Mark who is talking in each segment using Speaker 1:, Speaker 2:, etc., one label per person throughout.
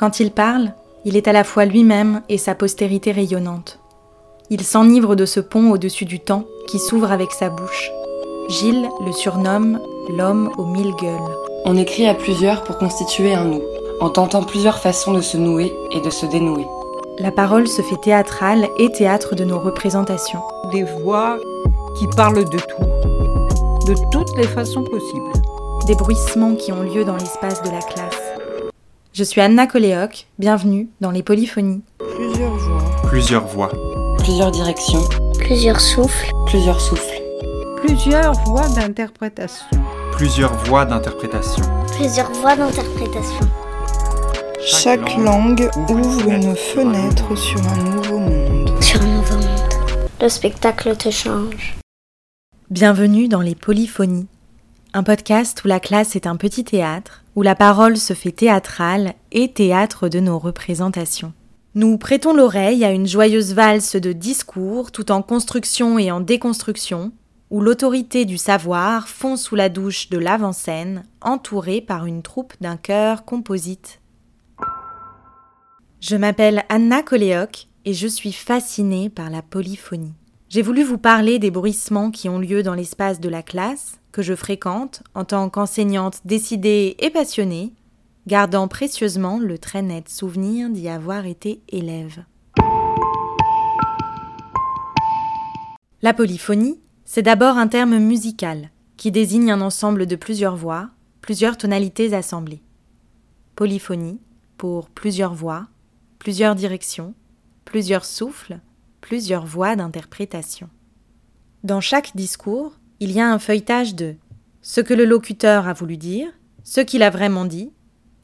Speaker 1: Quand il parle, il est à la fois lui-même et sa postérité rayonnante. Il s'enivre de ce pont au-dessus du temps qui s'ouvre avec sa bouche. Gilles le surnomme l'homme aux mille gueules.
Speaker 2: On écrit à plusieurs pour constituer un nous, en tentant plusieurs façons de se nouer et de se dénouer.
Speaker 1: La parole se fait théâtrale et théâtre de nos représentations.
Speaker 3: Des voix qui parlent de tout, de toutes les façons possibles.
Speaker 1: Des bruissements qui ont lieu dans l'espace de la classe. Je suis Anna Coléoc, bienvenue dans les polyphonies.
Speaker 3: Plusieurs voix.
Speaker 4: Plusieurs voix.
Speaker 2: Plusieurs directions.
Speaker 5: Plusieurs souffles.
Speaker 2: Plusieurs souffles.
Speaker 3: Plusieurs voix d'interprétation.
Speaker 4: Plusieurs voix d'interprétation.
Speaker 5: Plusieurs voix d'interprétation.
Speaker 6: Chaque langue ouvre une fenêtre sur un nouveau monde.
Speaker 5: Sur un nouveau monde. Le spectacle te change.
Speaker 1: Bienvenue dans les polyphonies, un podcast où la classe est un petit théâtre, où la parole se fait théâtrale et théâtre de nos représentations. Nous prêtons l'oreille à une joyeuse valse de discours tout en construction et en déconstruction, où l'autorité du savoir fond sous la douche de l'avant-scène, entourée par une troupe d'un chœur composite. Je m'appelle Anna Coléoc et je suis fascinée par la polyphonie. J'ai voulu vous parler des bruissements qui ont lieu dans l'espace de la classe, que je fréquente en tant qu'enseignante décidée et passionnée, gardant précieusement le très net souvenir d'y avoir été élève. La polyphonie, c'est d'abord un terme musical qui désigne un ensemble de plusieurs voix, plusieurs tonalités assemblées. Polyphonie pour plusieurs voix, plusieurs directions, plusieurs souffles, plusieurs voix d'interprétation. Dans chaque discours, il y a un feuilletage de ce que le locuteur a voulu dire, ce qu'il a vraiment dit,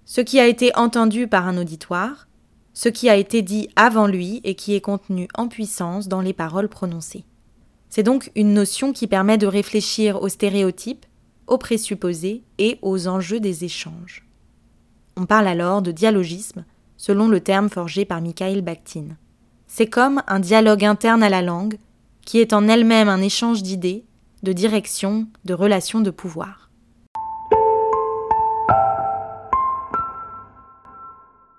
Speaker 1: ce qui a été entendu par un auditoire, ce qui a été dit avant lui et qui est contenu en puissance dans les paroles prononcées. C'est donc une notion qui permet de réfléchir aux stéréotypes, aux présupposés et aux enjeux des échanges. On parle alors de dialogisme, selon le terme forgé par Mikhail Bakhtin. C'est comme un dialogue interne à la langue, qui est en elle-même un échange d'idées, de direction, de relations de pouvoir.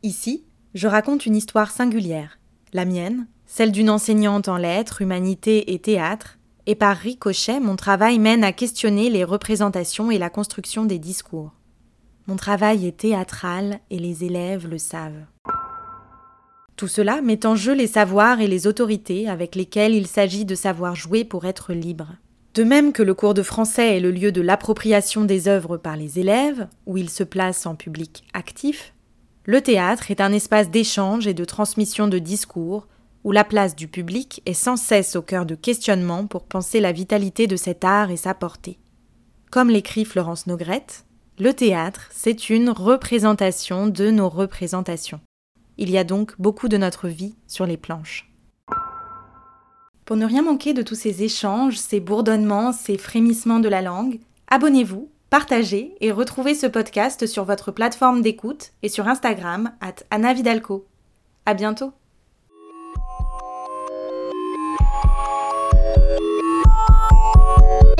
Speaker 1: Ici, je raconte une histoire singulière, la mienne, celle d'une enseignante en lettres, humanité et théâtre, et par ricochet, mon travail mène à questionner les représentations et la construction des discours. Mon travail est théâtral et les élèves le savent. Tout cela met en jeu les savoirs et les autorités avec lesquels il s'agit de savoir jouer pour être libre. De même que le cours de français est le lieu de l'appropriation des œuvres par les élèves, où ils se placent en public actif, le théâtre est un espace d'échange et de transmission de discours, où la place du public est sans cesse au cœur de questionnements pour penser la vitalité de cet art et sa portée. Comme l'écrit Florence Nogrette, le théâtre, c'est une représentation de nos représentations. Il y a donc beaucoup de notre vie sur les planches. Pour ne rien manquer de tous ces échanges, ces bourdonnements, ces frémissements de la langue, abonnez-vous, partagez et retrouvez ce podcast sur votre plateforme d'écoute et sur Instagram at Anna Vidalco. À bientôt!